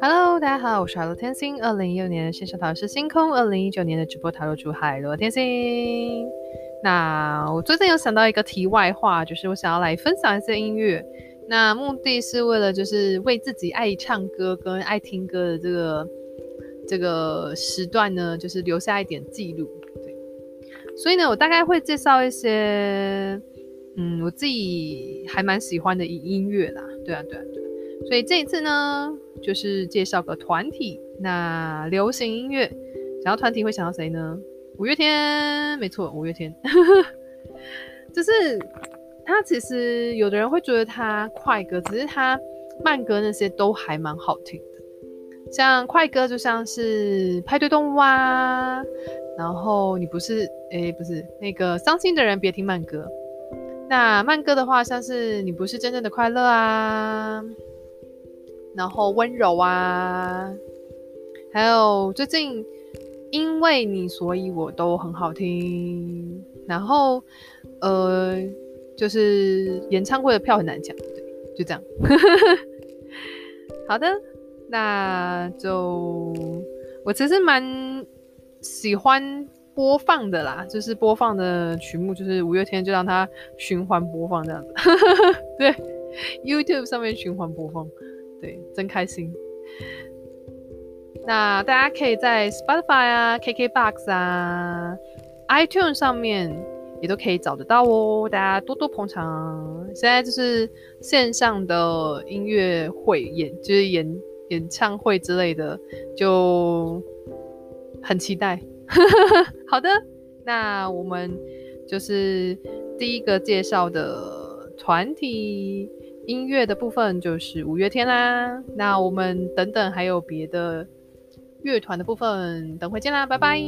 Hello，大家好，我是海螺天星。二零一六年的线上塔罗师星空，二零一九年的直播塔罗主海螺天星。那我最近有想到一个题外话，就是我想要来分享一些音乐。那目的是为了就是为自己爱唱歌跟爱听歌的这个这个时段呢，就是留下一点记录。对，所以呢，我大概会介绍一些嗯，我自己还蛮喜欢的音乐啦。对啊，对啊，对。所以这一次呢，就是介绍个团体。那流行音乐，想到团体会想到谁呢？五月天，没错，五月天。就是他，其实有的人会觉得他快歌，只是他慢歌那些都还蛮好听的。像快歌，就像是派对动物啊，然后你不是，哎，不是那个伤心的人别听慢歌。那慢歌的话，像是你不是真正的快乐啊。然后温柔啊，还有最近因为你，所以我都很好听。然后呃，就是演唱会的票很难抢，对，就这样。好的，那就我其实蛮喜欢播放的啦，就是播放的曲目就是五月天，就让它循环播放这样子。对，YouTube 上面循环播放。对，真开心。那大家可以在 Spotify 啊、KKBox 啊、iTunes 上面也都可以找得到哦。大家多多捧场。现在就是线上的音乐会演，就是演演唱会之类的，就很期待。好的，那我们就是第一个介绍的团体。音乐的部分就是五月天啦，那我们等等还有别的乐团的部分，等会见啦，拜拜。